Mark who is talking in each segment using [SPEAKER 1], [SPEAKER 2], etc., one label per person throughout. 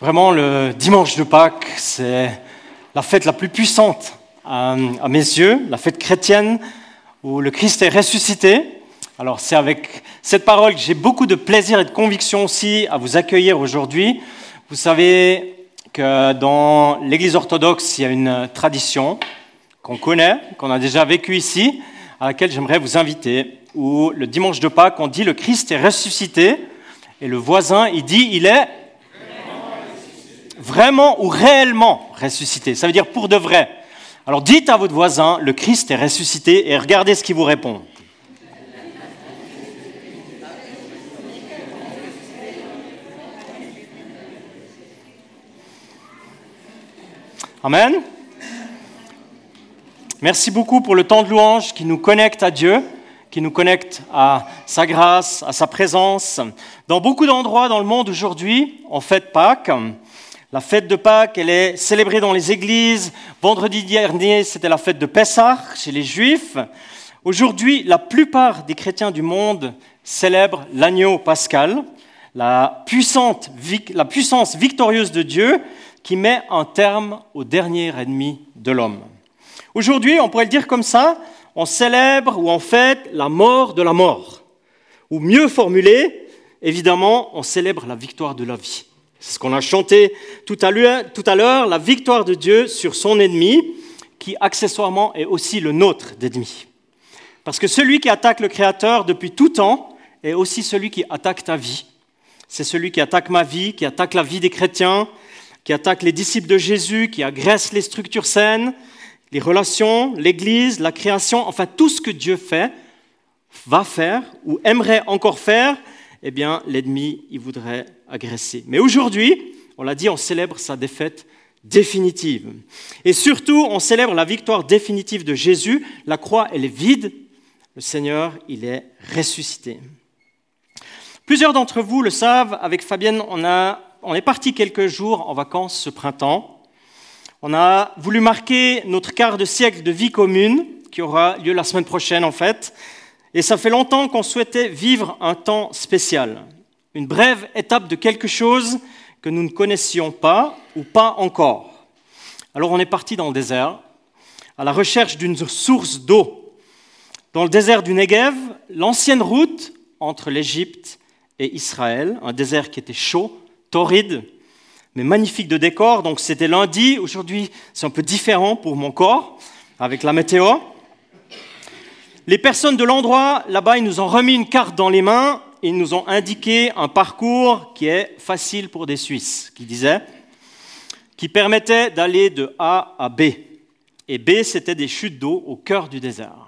[SPEAKER 1] Vraiment, le dimanche de Pâques, c'est la fête la plus puissante à, mes yeux, la fête chrétienne où le Christ est ressuscité. Alors c'est avec cette parole que j'ai beaucoup de plaisir et de conviction aussi à vous accueillir aujourd'hui. Vous savez que dans l'Église orthodoxe, il y a une tradition qu'on connaît, qu'on a déjà vécue ici, à laquelle j'aimerais vous inviter, où le dimanche de Pâques, on dit le Christ est ressuscité, et le voisin, il dit il est vraiment ou réellement ressuscité. Ça veut dire pour de vrai. Alors dites à votre voisin, le Christ est ressuscité et regardez ce qu'il vous répond. Amen. Merci beaucoup pour le temps de louange qui nous connecte à Dieu, qui nous connecte à sa grâce, à sa présence. Dans beaucoup d'endroits dans le monde aujourd'hui, on fête Pâques. La fête de Pâques, elle est célébrée dans les églises. Vendredi dernier, c'était la fête de Pessah chez les Juifs. Aujourd'hui, la plupart des chrétiens du monde célèbrent l'agneau pascal, la, puissance victorieuse de Dieu qui met un terme au dernier ennemi de l'homme. Aujourd'hui, on pourrait le dire comme ça, on célèbre ou on fête la mort de la mort. Ou mieux formulé, évidemment, on célèbre la victoire de la vie. C'est ce qu'on a chanté tout à l'heure, la victoire de Dieu sur son ennemi, qui accessoirement est aussi le nôtre d'ennemi. Parce que celui qui attaque le Créateur depuis tout temps est aussi celui qui attaque ta vie. C'est celui qui attaque ma vie, qui attaque la vie des chrétiens, qui attaque les disciples de Jésus, qui agresse les structures saines, les relations, l'Église, la création, enfin tout ce que Dieu fait, va faire ou aimerait encore faire, eh bien l'ennemi, il voudrait agresser. Mais aujourd'hui, on l'a dit, on célèbre sa défaite définitive. Et surtout, on célèbre la victoire définitive de Jésus. La croix, elle est vide. Le Seigneur, il est ressuscité. Plusieurs d'entre vous le savent, avec Fabienne, on, a, on est parti quelques jours en vacances ce printemps. On a voulu marquer notre quart de siècle de vie commune, qui aura lieu la semaine prochaine en fait. Et ça fait longtemps qu'on souhaitait vivre un temps spécial, une brève étape de quelque chose que nous ne connaissions pas ou pas encore. Alors on est parti dans le désert, à la recherche d'une source d'eau. Dans le désert du Negev, l'ancienne route entre l'Égypte et Israël, un désert qui était chaud, torride, mais magnifique de décor. Donc c'était lundi, aujourd'hui c'est un peu différent pour mon corps, avec la météo. Les personnes de l'endroit, là-bas, ils nous ont remis une carte dans les mains ils nous ont indiqué un parcours qui est facile pour des Suisses, qui disait, qui permettait d'aller de A à B. Et B, c'était des chutes d'eau au cœur du désert.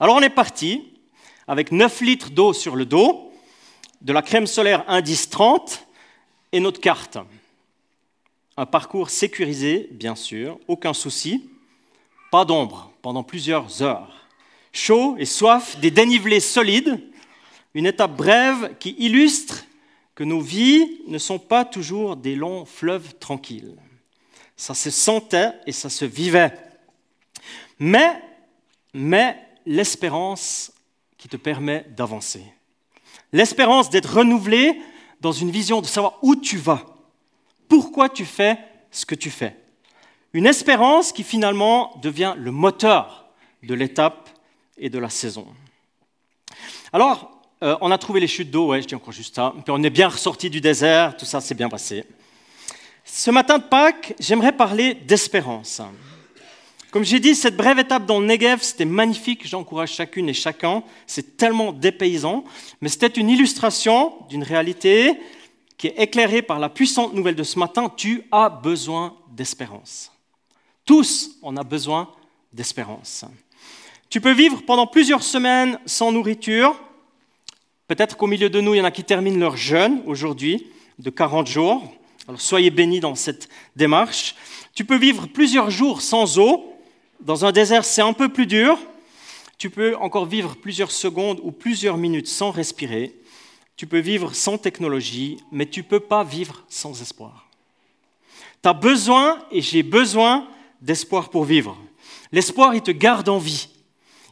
[SPEAKER 1] Alors on est parti avec 9 litres d'eau sur le dos, de la crème solaire Indice 30 et notre carte. Un parcours sécurisé, bien sûr, aucun souci, pas d'ombre pendant plusieurs heures. Chaud et soif, des dénivelés solides, une étape brève qui illustre que nos vies ne sont pas toujours des longs fleuves tranquilles. Ça se sentait et ça se vivait. Mais, mais l'espérance qui te permet d'avancer. L'espérance d'être renouvelé dans une vision de savoir où tu vas, pourquoi tu fais ce que tu fais. Une espérance qui finalement devient le moteur de l'étape et de la saison. Alors, euh, on a trouvé les chutes d'eau, ouais, je dis encore juste ça. Puis on est bien ressorti du désert, tout ça s'est bien passé. Ce matin de Pâques, j'aimerais parler d'espérance. Comme j'ai dit, cette brève étape dans le Negev, c'était magnifique. J'encourage chacune et chacun. C'est tellement dépaysant. Mais c'était une illustration d'une réalité qui est éclairée par la puissante nouvelle de ce matin. Tu as besoin d'espérance. Tous, on a besoin d'espérance. Tu peux vivre pendant plusieurs semaines sans nourriture, Peut-être qu'au milieu de nous, il y en a qui terminent leur jeûne aujourd'hui de 40 jours. Alors soyez bénis dans cette démarche. Tu peux vivre plusieurs jours sans eau. Dans un désert, c'est un peu plus dur. Tu peux encore vivre plusieurs secondes ou plusieurs minutes sans respirer. Tu peux vivre sans technologie, mais tu ne peux pas vivre sans espoir. Tu as besoin, et j'ai besoin, d'espoir pour vivre. L'espoir, il te garde en vie.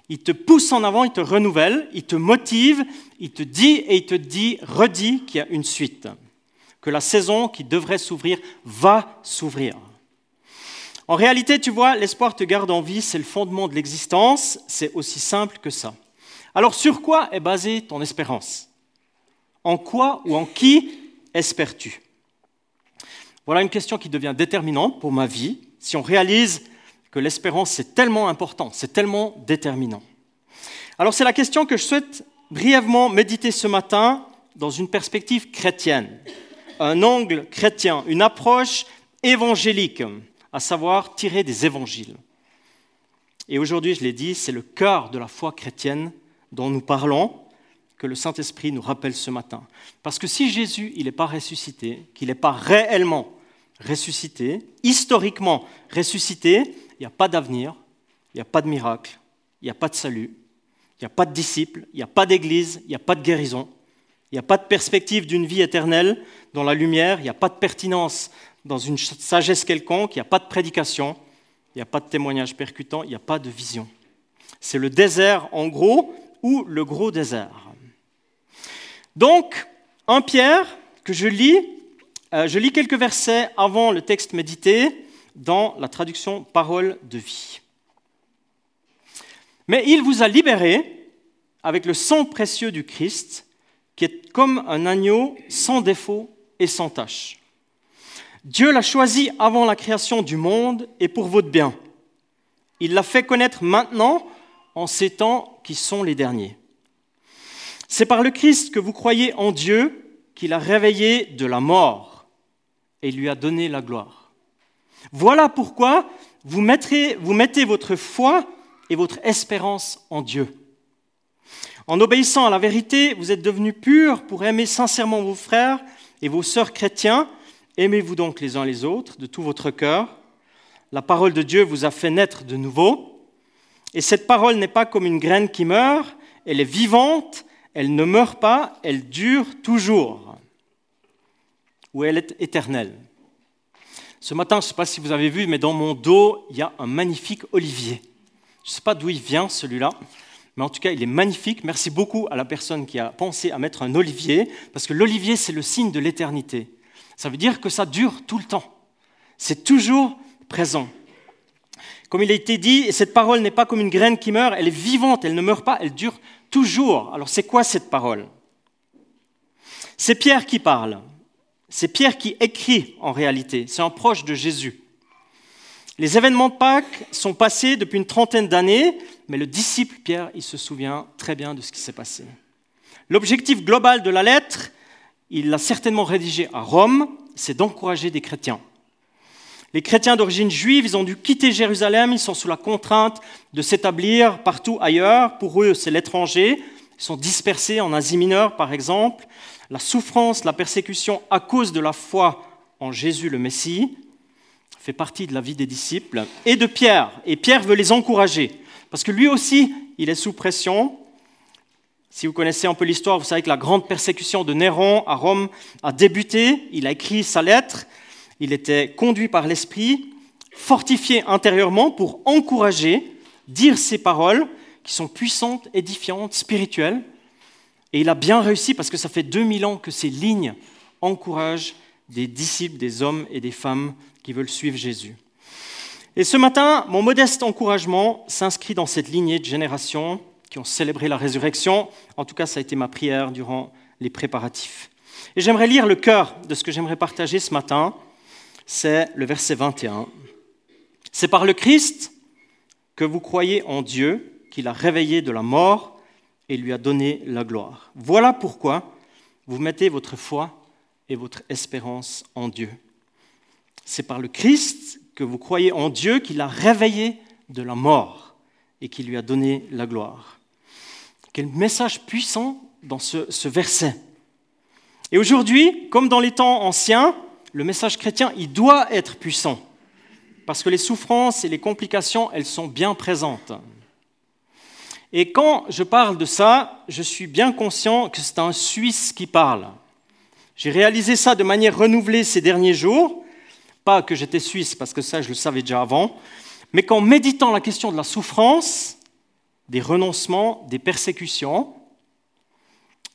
[SPEAKER 1] Il te pousse en avant, il te renouvelle, il te motive, il te dit et il te dit, redit qu'il y a une suite. que la saison qui devrait s'ouvrir va s'ouvrir. En réalité, tu vois, l'espoir te garde en vie, c'est le fondement de l'existence, c'est aussi simple que ça. Alors sur quoi est basée ton espérance? En quoi ou en qui espères-tu? Voilà une question qui devient déterminante pour ma vie, si on réalise que l'espérance c'est tellement important, c'est tellement déterminant. Alors c'est la question que je souhaite brièvement méditer ce matin dans une perspective chrétienne, un angle chrétien, une approche évangélique, à savoir tirer des évangiles. Et aujourd'hui, je l'ai dit, c'est le cœur de la foi chrétienne dont nous parlons que le Saint-Esprit nous rappelle ce matin. Parce que si Jésus, il n'est pas ressuscité, qu'il n'est pas réellement ressuscité, historiquement ressuscité, il n'y a pas d'avenir, il n'y a pas de miracle, il n'y a pas de salut, il n'y a pas de disciples, il n'y a pas d'église, il n'y a pas de guérison, il n'y a pas de perspective d'une vie éternelle dans la lumière, il n'y a pas de pertinence dans une sagesse quelconque, il n'y a pas de prédication, il n'y a pas de témoignage percutant, il n'y a pas de vision. C'est le désert en gros ou le gros désert. Donc, un Pierre que je lis, euh, je lis quelques versets avant le texte médité dans la traduction Parole de vie. Mais il vous a libéré avec le sang précieux du Christ, qui est comme un agneau sans défaut et sans tache. Dieu l'a choisi avant la création du monde et pour votre bien. Il l'a fait connaître maintenant en ces temps qui sont les derniers. C'est par le Christ que vous croyez en Dieu qu'il a réveillé de la mort et lui a donné la gloire. Voilà pourquoi vous, mettez votre foi et votre espérance en Dieu. En obéissant à la vérité, vous êtes devenus purs pour aimer sincèrement vos frères et vos sœurs chrétiens. Aimez-vous donc les uns les autres de tout votre cœur. La parole de Dieu vous a fait naître de nouveau. Et cette parole n'est pas comme une graine qui meurt, elle est vivante, elle ne meurt pas, elle dure toujours. Ou elle est éternelle. Ce matin, je ne sais pas si vous avez vu, mais dans mon dos, il y a un magnifique olivier. Je ne sais pas d'où il vient celui-là, mais en tout cas, il est magnifique. Merci beaucoup à la personne qui a pensé à mettre un olivier, parce que l'olivier, c'est le signe de l'éternité. Ça veut dire que ça dure tout le temps. C'est toujours présent. Comme il a été dit, cette parole n'est pas comme une graine qui meurt, elle est vivante, elle ne meurt pas, elle dure toujours. Alors c'est quoi cette parole? C'est Pierre qui parle. C'est Pierre qui écrit en réalité. C'est un proche de Jésus. Les événements de Pâques sont passés depuis une trentaine d'années, mais le disciple Pierre, il se souvient très bien de ce qui s'est passé. L'objectif global de la lettre, il l'a certainement rédigé à Rome, c'est d'encourager des chrétiens. Les chrétiens d'origine juive, ils ont dû quitter Jérusalem, ils sont sous la contrainte de s'établir partout ailleurs. Pour eux, c'est l'étranger. Ils sont dispersés en Asie mineure, par exemple. La souffrance, la persécution à cause de la foi en Jésus le Messie fait partie de la vie des disciples et de Pierre. Et Pierre veut les encourager, parce que lui aussi, il est sous pression. Si vous connaissez un peu l'histoire, vous savez que la grande persécution de Néron à Rome a débuté. Il a écrit sa lettre. Il était conduit par l'Esprit, fortifié intérieurement pour encourager, dire ses paroles qui sont puissantes, édifiantes, spirituelles. Et il a bien réussi parce que ça fait 2000 ans que ces lignes encouragent des disciples, des hommes et des femmes qui veulent suivre Jésus. Et ce matin, mon modeste encouragement s'inscrit dans cette lignée de générations qui ont célébré la résurrection. En tout cas, ça a été ma prière durant les préparatifs. Et j'aimerais lire le cœur de ce que j'aimerais partager ce matin. C'est le verset 21. C'est par le Christ que vous croyez en Dieu, qu'il a réveillé de la mort et lui a donné la gloire. Voilà pourquoi vous mettez votre foi et votre espérance en Dieu. C'est par le Christ que vous croyez en Dieu qu'il a réveillé de la mort et qui lui a donné la gloire. Quel message puissant dans ce, verset. Et aujourd'hui, comme dans les temps anciens, le message chrétien, il doit être puissant. Parce que les souffrances et les complications, elles sont bien présentes. Et quand je parle de ça, je suis bien conscient que c'est un Suisse qui parle. J'ai réalisé ça de manière renouvelée ces derniers jours. Pas que j'étais suisse, parce que ça, je le savais déjà avant, mais qu'en méditant la question de la souffrance, des renoncements, des persécutions,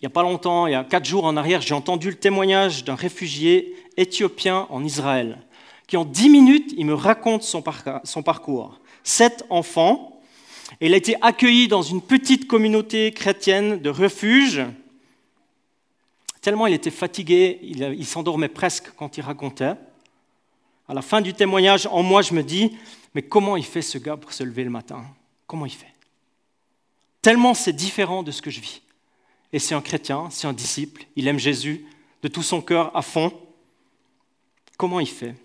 [SPEAKER 1] Il n'y a pas longtemps, il y a quatre jours en arrière, j'ai entendu le témoignage d'un réfugié éthiopien en Israël, qui en dix minutes, il me raconte son parcours. Sept enfants, et il a été accueilli dans une petite communauté chrétienne de refuge. Tellement il était fatigué, il s'endormait presque quand il racontait. À la fin du témoignage, en moi, je me dis, mais comment il fait ce gars pour se lever le matin? Comment il fait? Tellement c'est différent de ce que je vis. Et c'est un chrétien, c'est un disciple, il aime Jésus de tout son cœur à fond. Comment il fait?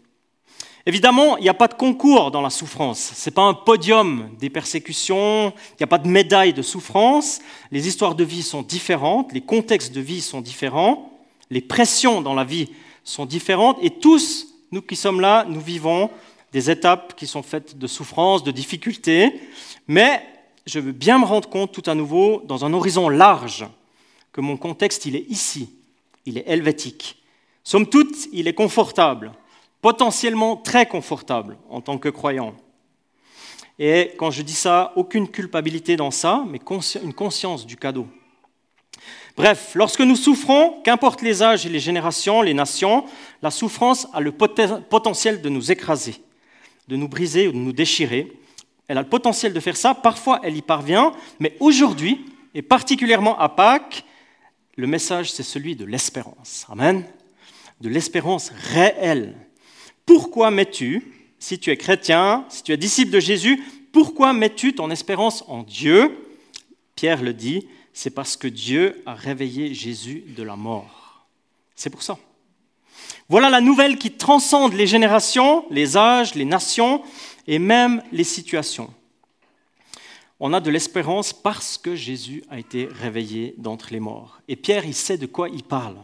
[SPEAKER 1] Évidemment, il n'y a pas de concours dans la souffrance. Ce n'est pas un podium des persécutions, il n'y a pas de médaille de souffrance. Les histoires de vie sont différentes, les contextes de vie sont différents, les pressions dans la vie sont différentes, et tous, nous qui sommes là, nous vivons des étapes qui sont faites de souffrance, de difficultés, mais je veux bien me rendre compte tout à nouveau, dans un horizon large, que mon contexte, il est ici, il est helvétique. Somme toute, il est confortable, potentiellement très confortable en tant que croyant. Et quand je dis ça, aucune culpabilité dans ça, mais une conscience du cadeau. Bref, lorsque nous souffrons, qu'importe les âges et les générations, les nations, la souffrance a le potentiel de nous écraser, de nous briser ou de nous déchirer. Elle a le potentiel de faire ça, parfois elle y parvient, mais aujourd'hui, et particulièrement à Pâques, le message, c'est celui de l'espérance. Amen. De l'espérance réelle. Pourquoi mets-tu, si tu es chrétien, si tu es disciple de Jésus, pourquoi mets-tu ton espérance en Dieu? Pierre le dit, c'est parce que Dieu a réveillé Jésus de la mort. C'est pour ça. Voilà la nouvelle qui transcende les générations, les âges, les nations et même les situations on a de l'espérance parce que Jésus a été réveillé d'entre les morts. Et Pierre, il sait de quoi il parle.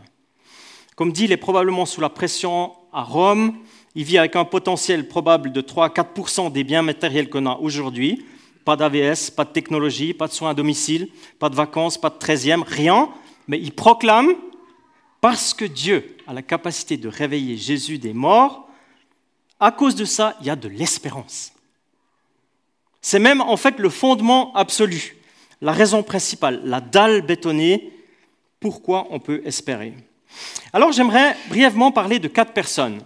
[SPEAKER 1] Comme dit, il est probablement sous la pression à Rome. Il vit avec un potentiel probable de 3 à 4 des biens matériels qu'on a aujourd'hui. Pas d'AVS, pas de technologie, pas de soins à domicile, pas de vacances, pas de 13e, rien. Mais il proclame, parce que Dieu a la capacité de réveiller Jésus des morts, à cause de ça, il y a de l'espérance. C'est même en fait le fondement absolu, la raison principale, la dalle bétonnée, pourquoi on peut espérer? Alors j'aimerais brièvement parler de quatre personnes,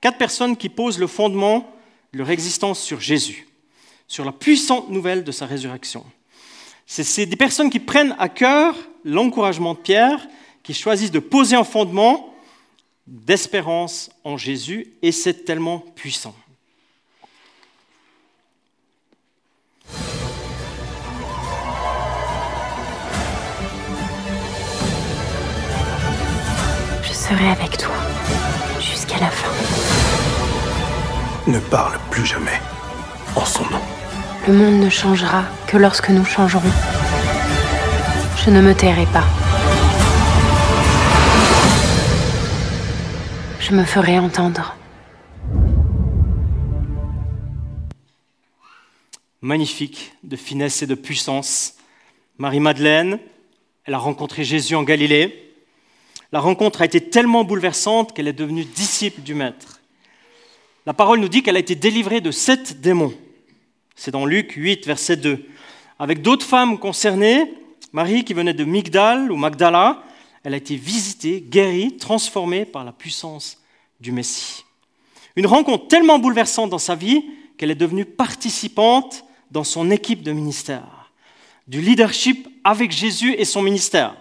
[SPEAKER 1] quatre personnes qui posent le fondement de leur existence sur Jésus, sur la puissante nouvelle de sa résurrection. C'est des personnes qui prennent à cœur l'encouragement de Pierre, qui choisissent de poser un fondement d'espérance en Jésus, et c'est tellement puissant.
[SPEAKER 2] Serai avec toi jusqu'à la fin.
[SPEAKER 3] Ne parle plus jamais en son nom.
[SPEAKER 2] Le monde ne changera que lorsque nous changerons. Je ne me tairai pas. Je me ferai entendre.
[SPEAKER 1] Magnifique de finesse et de puissance. Marie-Madeleine, elle a rencontré Jésus en Galilée. La rencontre a été tellement bouleversante qu'elle est devenue disciple du Maître. La parole nous dit qu'elle a été délivrée de sept démons. C'est dans Luc 8, verset 2. Avec d'autres femmes concernées, Marie qui venait de Migdal ou Magdala, elle a été visitée, guérie, transformée par la puissance du Messie. Une rencontre tellement bouleversante dans sa vie qu'elle est devenue participante dans son équipe de ministère, du leadership avec Jésus et son ministère.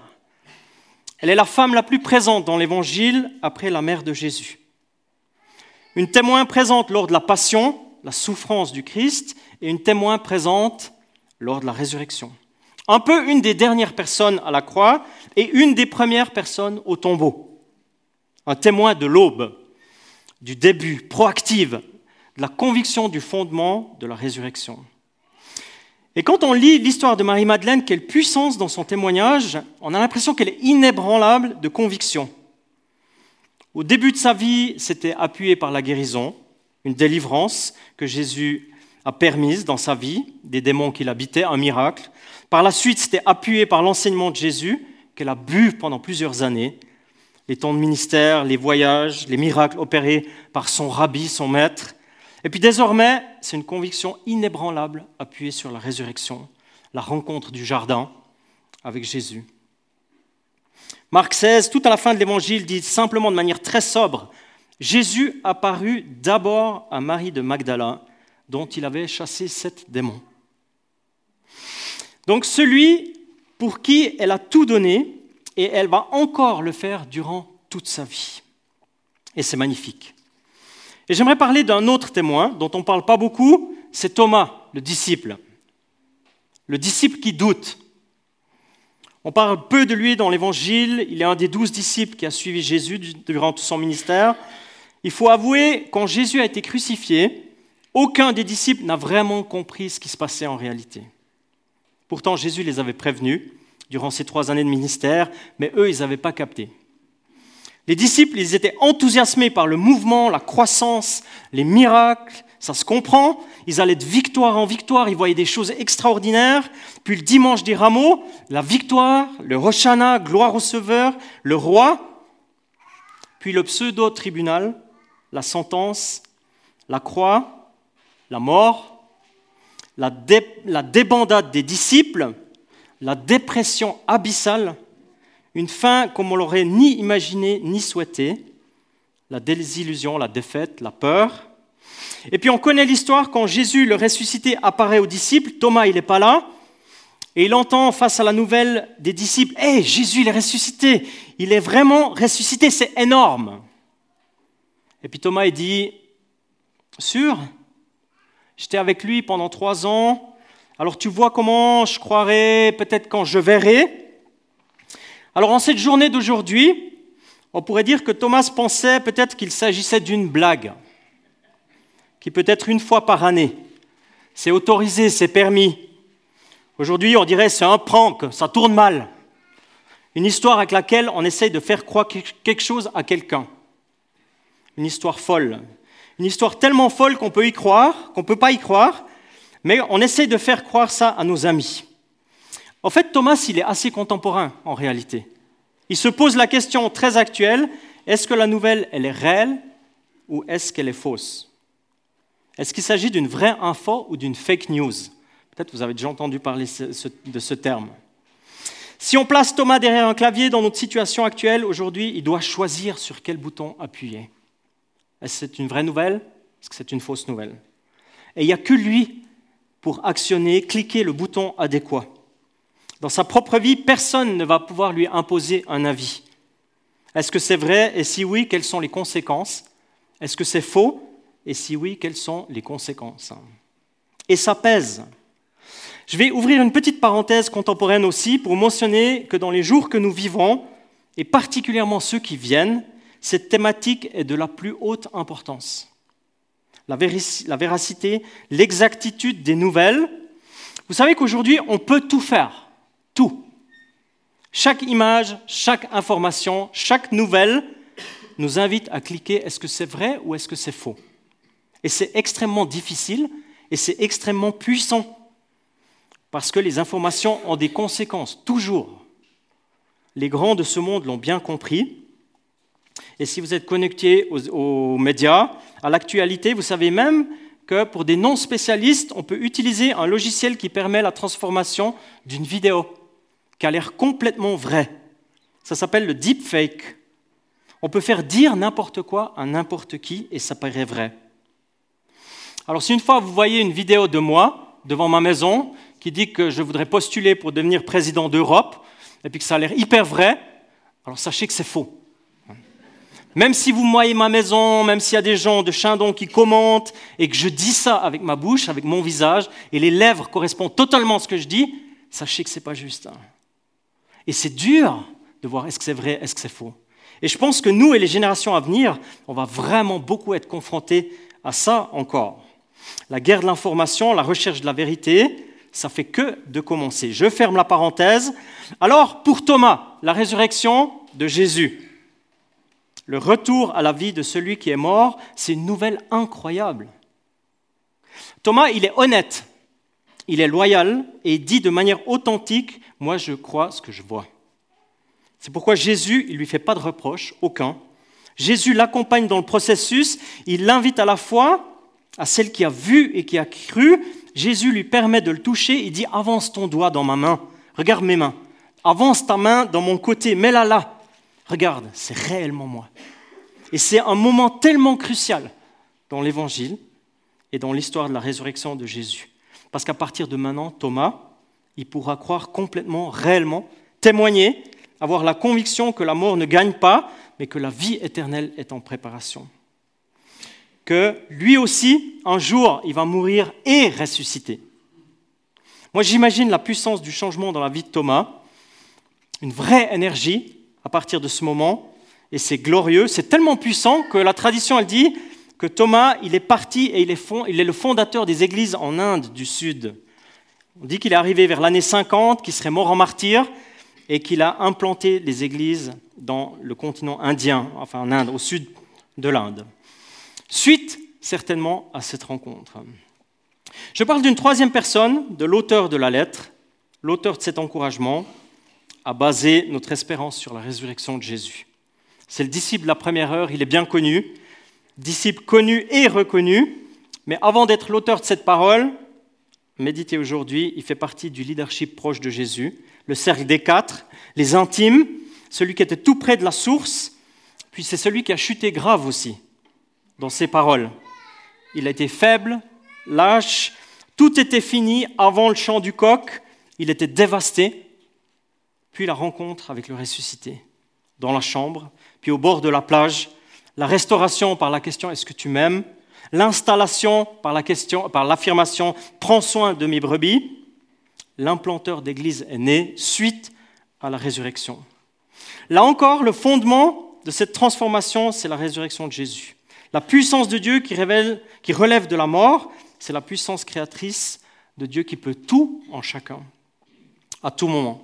[SPEAKER 1] Elle est la femme la plus présente dans l'Évangile après la mère de Jésus. Une témoin présente lors de la passion, la souffrance du Christ, et une témoin présente lors de la résurrection. Un peu une des dernières personnes à la croix et une des premières personnes au tombeau. Un témoin de l'aube, du début, proactive, de la conviction du fondement de la résurrection. Et quand on lit l'histoire de Marie-Madeleine, quelle puissance dans son témoignage, on a l'impression qu'elle est inébranlable de conviction. Au début de sa vie, c'était appuyé par la guérison, une délivrance que Jésus a permise dans sa vie, des démons qui l'habitaient, un miracle. Par la suite, c'était appuyé par l'enseignement de Jésus, qu'elle a bu pendant plusieurs années, les temps de ministère, les voyages, les miracles opérés par son rabbi, son maître. Et puis désormais, c'est une conviction inébranlable appuyée sur la résurrection, la rencontre du jardin avec Jésus. Marc 16, tout à la fin de l'évangile, dit simplement de manière très sobre, Jésus apparut d'abord à Marie de Magdala, dont il avait chassé sept démons. Donc celui pour qui elle a tout donné, et elle va encore le faire durant toute sa vie. Et c'est magnifique. Et j'aimerais parler d'un autre témoin dont on ne parle pas beaucoup, c'est Thomas, le disciple. Le disciple qui doute. On parle peu de lui dans l'Évangile, il est un des douze disciples qui a suivi Jésus durant tout son ministère. Il faut avouer, quand Jésus a été crucifié, aucun des disciples n'a vraiment compris ce qui se passait en réalité. Pourtant, Jésus les avait prévenus durant ces trois années de ministère, mais eux, ils n'avaient pas capté. Les disciples, ils étaient enthousiasmés par le mouvement, la croissance, les miracles, ça se comprend. Ils allaient de victoire en victoire, ils voyaient des choses extraordinaires. Puis le dimanche des rameaux, la victoire, le Roshana, gloire au Sauveur, le roi. Puis le pseudo-tribunal, la sentence, la croix, la mort, la, la débandade des disciples, la dépression abyssale, une fin comme on l'aurait ni imaginé ni souhaité, la désillusion, la défaite, la peur. Et puis on connaît l'histoire quand Jésus, le ressuscité, apparaît aux disciples. Thomas, il n'est pas là. Et il entend face à la nouvelle des disciples, Hé, Jésus, il est ressuscité. Il est vraiment ressuscité, c'est énorme. Et puis Thomas, il dit, sûr, j'étais avec lui pendant trois ans, alors tu vois comment je croirai peut-être quand je verrai. Alors en cette journée d'aujourd'hui, on pourrait dire que Thomas pensait peut-être qu'il s'agissait d'une blague, qui peut être une fois par année. C'est autorisé, c'est permis. Aujourd'hui, on dirait c'est un prank, ça tourne mal. Une histoire avec laquelle on essaye de faire croire quelque chose à quelqu'un. Une histoire folle. Une histoire tellement folle qu'on peut y croire, qu'on ne peut pas y croire, mais on essaie de faire croire ça à nos amis. En fait, Thomas, il est assez contemporain en réalité. Il se pose la question très actuelle, est-ce que la nouvelle, elle est réelle ou est-ce qu'elle est fausse? Est-ce qu'il s'agit d'une vraie info ou d'une fake news? Peut-être vous avez déjà entendu parler de ce terme. Si on place Thomas derrière un clavier dans notre situation actuelle, aujourd'hui, il doit choisir sur quel bouton appuyer. Est-ce que c'est une vraie nouvelle? Est-ce que c'est une fausse nouvelle? Et il n'y a que lui pour actionner, cliquer le bouton adéquat. Dans sa propre vie, personne ne va pouvoir lui imposer un avis. Est-ce que c'est vrai? Et si oui, quelles sont les conséquences? Est-ce que c'est faux? Et si oui, quelles sont les conséquences? Et ça pèse. Je vais ouvrir une petite parenthèse contemporaine aussi pour mentionner que dans les jours que nous vivons, et particulièrement ceux qui viennent, cette thématique est de la plus haute importance la véracité, l'exactitude des nouvelles. Vous savez qu'aujourd'hui, on peut tout faire, tout. Chaque image, chaque information, chaque nouvelle nous invite à cliquer est-ce que c'est vrai ou est-ce que c'est faux? Et c'est extrêmement difficile et c'est extrêmement puissant parce que les informations ont des conséquences, toujours. Les grands de ce monde l'ont bien compris. Et si vous êtes connecté aux, médias, à l'actualité, vous savez même que pour des non-spécialistes, on peut utiliser un logiciel qui permet la transformation d'une vidéo qui a l'air complètement vraie. Ça s'appelle le deepfake. On peut faire dire n'importe quoi à n'importe qui et ça paraît vrai. Alors si une fois vous voyez une vidéo de moi devant ma maison qui dit que je voudrais postuler pour devenir président d'Europe et puis que ça a l'air hyper vrai, alors sachez que c'est faux. Même si vous moyez ma maison, même s'il y a des gens de Chindon qui commentent et que je dis ça avec ma bouche, avec mon visage, et les lèvres correspondent totalement à ce que je dis, sachez que ce n'est pas juste. Hein. Et c'est dur de voir est-ce que c'est vrai, est-ce que c'est faux? Et je pense que nous et les générations à venir, on va vraiment beaucoup être confrontés à ça encore. La guerre de l'information, la recherche de la vérité, ça fait que de commencer. Je ferme la parenthèse. Alors, pour Thomas, la résurrection de Jésus. Le retour à la vie de celui qui est mort, c'est une nouvelle incroyable. Thomas, il est honnête, il est loyal et dit de manière authentique, moi je crois ce que je vois. C'est pourquoi Jésus, il ne lui fait pas de reproche, aucun. Jésus l'accompagne dans le processus, il l'invite à la foi, à celle qui a vu et qui a cru. Jésus lui permet de le toucher, il dit, avance ton doigt dans ma main, regarde mes mains, avance ta main dans mon côté, mets-la là. regarde, c'est réellement moi. Et c'est un moment tellement crucial dans l'Évangile et dans l'histoire de la résurrection de Jésus. Parce qu'à partir de maintenant, Thomas, il pourra croire complètement, réellement, témoigner, avoir la conviction que la mort ne gagne pas, mais que la vie éternelle est en préparation. Que lui aussi, un jour, il va mourir et ressusciter. Moi, j'imagine la puissance du changement dans la vie de Thomas, une vraie énergie à partir de ce moment, et c'est glorieux, c'est tellement puissant que la tradition, elle dit que Thomas, il est parti et il est, le fondateur des églises en Inde du Sud. On dit qu'il est arrivé vers l'année 50, qu'il serait mort en martyr, et qu'il a implanté les églises dans le continent indien, enfin en Inde, au sud de l'Inde. Suite certainement à cette rencontre. Je parle d'une troisième personne, de l'auteur de la lettre, l'auteur de cet encouragement, a basé notre espérance sur la résurrection de Jésus. C'est le disciple de la première heure, il est bien connu, disciple connu et reconnu, mais avant d'être l'auteur de cette parole, méditez aujourd'hui, il fait partie du leadership proche de Jésus, le cercle des quatre, les intimes, celui qui était tout près de la source, puis c'est celui qui a chuté grave aussi dans ses paroles. Il a été faible, lâche, tout était fini avant le chant du coq, il était dévasté, puis la rencontre avec le ressuscité dans la chambre, puis au bord de la plage, la restauration par la question est-ce que tu m'aimes? L'installation par l'affirmation prends soin de mes brebis. L'implanteur d'église est né suite à la résurrection. Là encore, le fondement de cette transformation, c'est la résurrection de Jésus. La puissance de Dieu qui, révèle, qui relève de la mort, c'est la puissance créatrice de Dieu qui peut tout en chacun, à tout moment.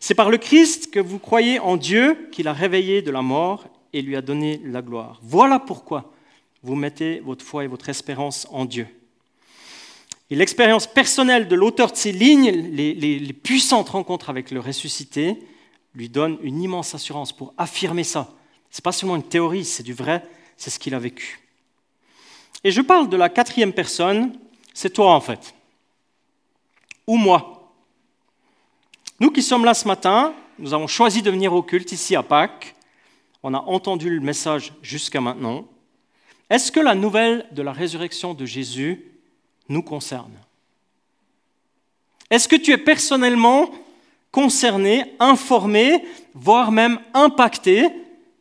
[SPEAKER 1] C'est par le Christ que vous croyez en Dieu qu'il a réveillé de la mort et lui a donné la gloire. Voilà pourquoi vous mettez votre foi et votre espérance en Dieu. Et l'expérience personnelle de l'auteur de ces lignes, les, puissantes rencontres avec le ressuscité, lui donne une immense assurance pour affirmer ça. Ce n'est pas seulement une théorie, c'est du vrai, c'est ce qu'il a vécu. Et je parle de la quatrième personne, c'est toi en fait. Ou moi. Nous qui sommes là ce matin, nous avons choisi de venir au culte ici à Pâques on a entendu le message jusqu'à maintenant. Est-ce que la nouvelle de la résurrection de Jésus nous concerne? Est-ce que tu es personnellement concerné, informé, voire même impacté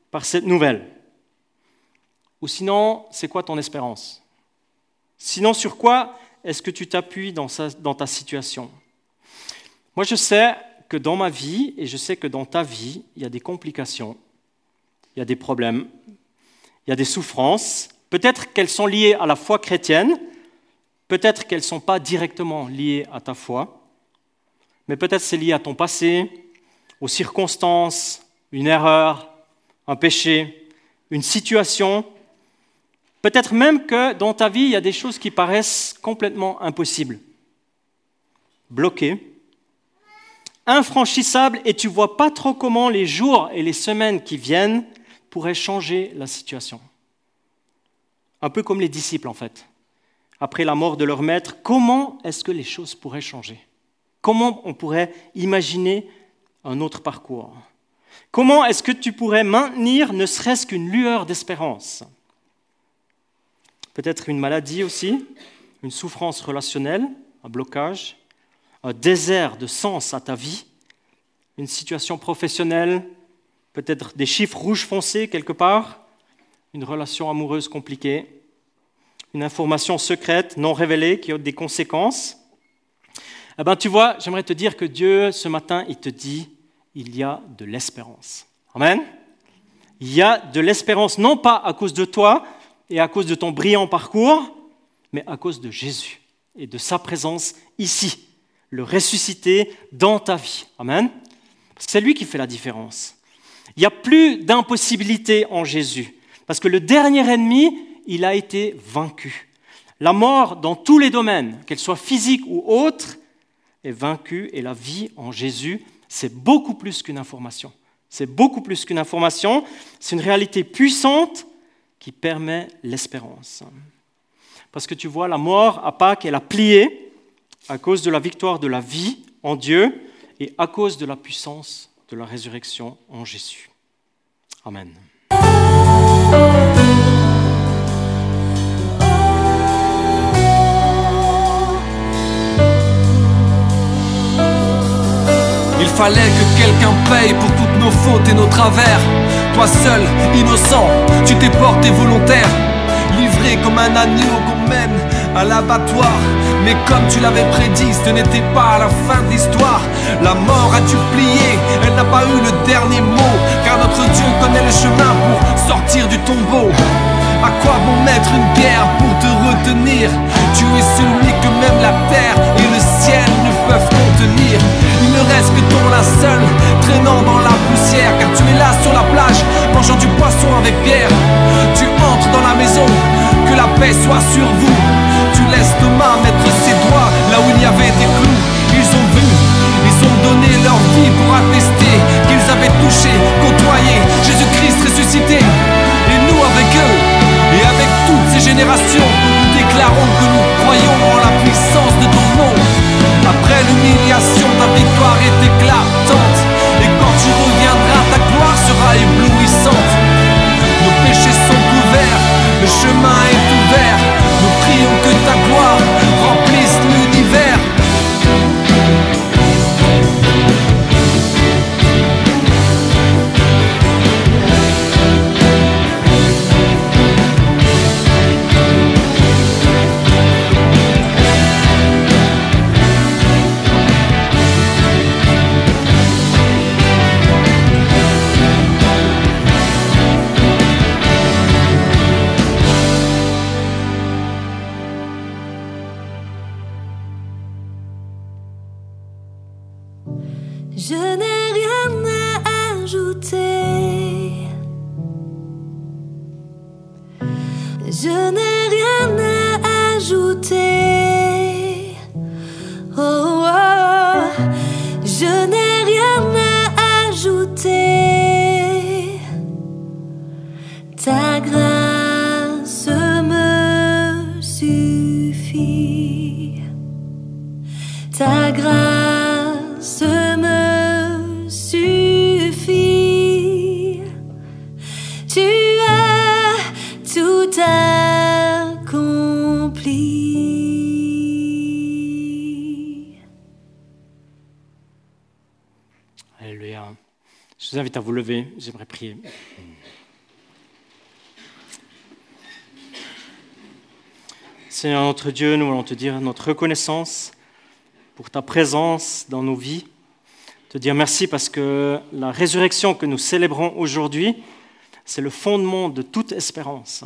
[SPEAKER 1] par cette nouvelle? Ou sinon, c'est quoi ton espérance? Sinon, sur quoi est-ce que tu t'appuies dans, ta situation? Moi, je sais que dans ma vie, et je sais que dans ta vie, il y a des complications il y a des problèmes, il y a des souffrances. Peut-être qu'elles sont liées à la foi chrétienne, peut-être qu'elles ne sont pas directement liées à ta foi, mais peut-être c'est lié à ton passé, aux circonstances, une erreur, un péché, une situation. Peut-être même que dans ta vie, il y a des choses qui paraissent complètement impossibles, bloquées, infranchissables, et tu vois pas trop comment les jours et les semaines qui viennent pourrait changer la situation. Un peu comme les disciples en fait. Après la mort de leur maître, comment est-ce que les choses pourraient changer? Comment on pourrait imaginer un autre parcours? Comment est-ce que tu pourrais maintenir ne serait-ce qu'une lueur d'espérance? Peut-être une maladie aussi, une souffrance relationnelle, un blocage, un désert de sens à ta vie, une situation professionnelle, peut-être des chiffres rouges foncés quelque part, une relation amoureuse compliquée, une information secrète, non révélée, qui a des conséquences. Eh ben, tu vois, j'aimerais te dire que Dieu, ce matin, il te dit, il y a de l'espérance. Amen. Il y a de l'espérance, non pas à cause de toi et à cause de ton brillant parcours, mais à cause de Jésus et de sa présence ici, le ressuscité dans ta vie. Amen. C'est lui qui fait la différence. Il n'y a plus d'impossibilité en Jésus, parce que le dernier ennemi, il a été vaincu. La mort dans tous les domaines, qu'elle soit physique ou autre, est vaincue, et la vie en Jésus, c'est beaucoup plus qu'une information. C'est beaucoup plus qu'une information, c'est une réalité puissante qui permet l'espérance. Parce que tu vois, la mort à Pâques, elle a plié à cause de la victoire de la vie en Dieu et à cause de la puissance de la résurrection en Jésus. Amen.
[SPEAKER 4] Il fallait que quelqu'un paye pour toutes nos fautes et nos travers. Toi seul, innocent, tu t'es porté volontaire, livré comme un agneau qu'on mène à l'abattoir. Mais comme tu l'avais prédit, ce n'était pas la fin de l'histoire. La mort a dû plier, elle n'a pas eu le dernier mot, car notre Dieu connaît le chemin pour sortir du tombeau. À quoi bon mettre une guerre pour te retenir? Tu es celui que même la terre et le ciel ne peuvent contenir. Il ne reste que ton linceul traînant dans la poussière, car tu es là sur la plage, mangeant du poisson avec Pierre. Tu entres dans la maison, que la paix soit sur vous. Thomas mettre ses doigts
[SPEAKER 5] Je
[SPEAKER 1] vous invite à vous lever, j'aimerais prier. Seigneur notre Dieu, nous voulons te dire notre reconnaissance pour ta présence dans nos vies. Te dire merci parce que la résurrection que nous célébrons aujourd'hui, c'est le fondement de toute espérance.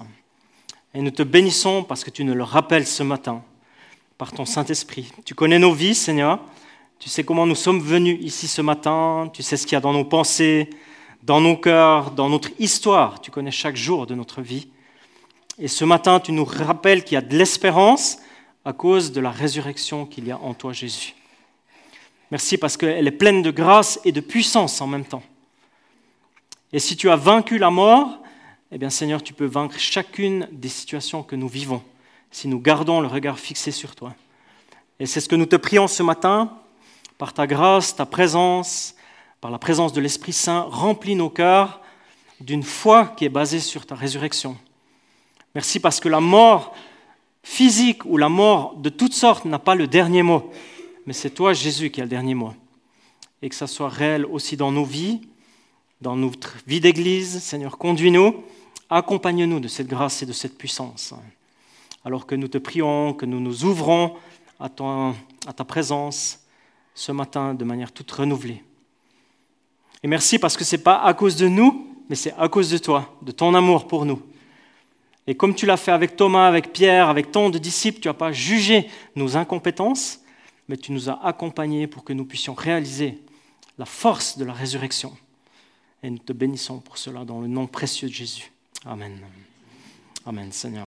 [SPEAKER 1] Et nous te bénissons parce que tu nous le rappelles ce matin par ton Saint-Esprit. Tu connais nos vies, Seigneur. Tu sais comment nous sommes venus ici ce matin. Tu sais ce qu'il y a dans nos pensées, dans nos cœurs, dans notre histoire. Tu connais chaque jour de notre vie. Et ce matin, tu nous rappelles qu'il y a de l'espérance à cause de la résurrection qu'il y a en toi, Jésus. Merci parce qu'elle est pleine de grâce et de puissance en même temps. Et si tu as vaincu la mort, eh bien Seigneur, tu peux vaincre chacune des situations que nous vivons si nous gardons le regard fixé sur toi. Et c'est ce que nous te prions ce matin, par ta grâce, ta présence, par la présence de l'Esprit Saint, remplis nos cœurs d'une foi qui est basée sur ta résurrection. Merci parce que la mort physique ou la mort de toutes sortes n'a pas le dernier mot, mais c'est toi, Jésus, qui a le dernier mot. Et que ça soit réel aussi dans nos vies, dans notre vie d'Église. Seigneur, conduis-nous, accompagne-nous de cette grâce et de cette puissance. Alors que nous te prions, que nous nous ouvrons à, ta présence ce matin de manière toute renouvelée. Et merci parce que ce n'est pas à cause de nous, mais c'est à cause de toi, de ton amour pour nous. Et comme tu l'as fait avec Thomas, avec Pierre, avec tant de disciples, tu n'as pas jugé nos incompétences, mais tu nous as accompagnés pour que nous puissions réaliser la force de la résurrection. Et nous te bénissons pour cela dans le nom précieux de Jésus. Amen. Amen, Seigneur.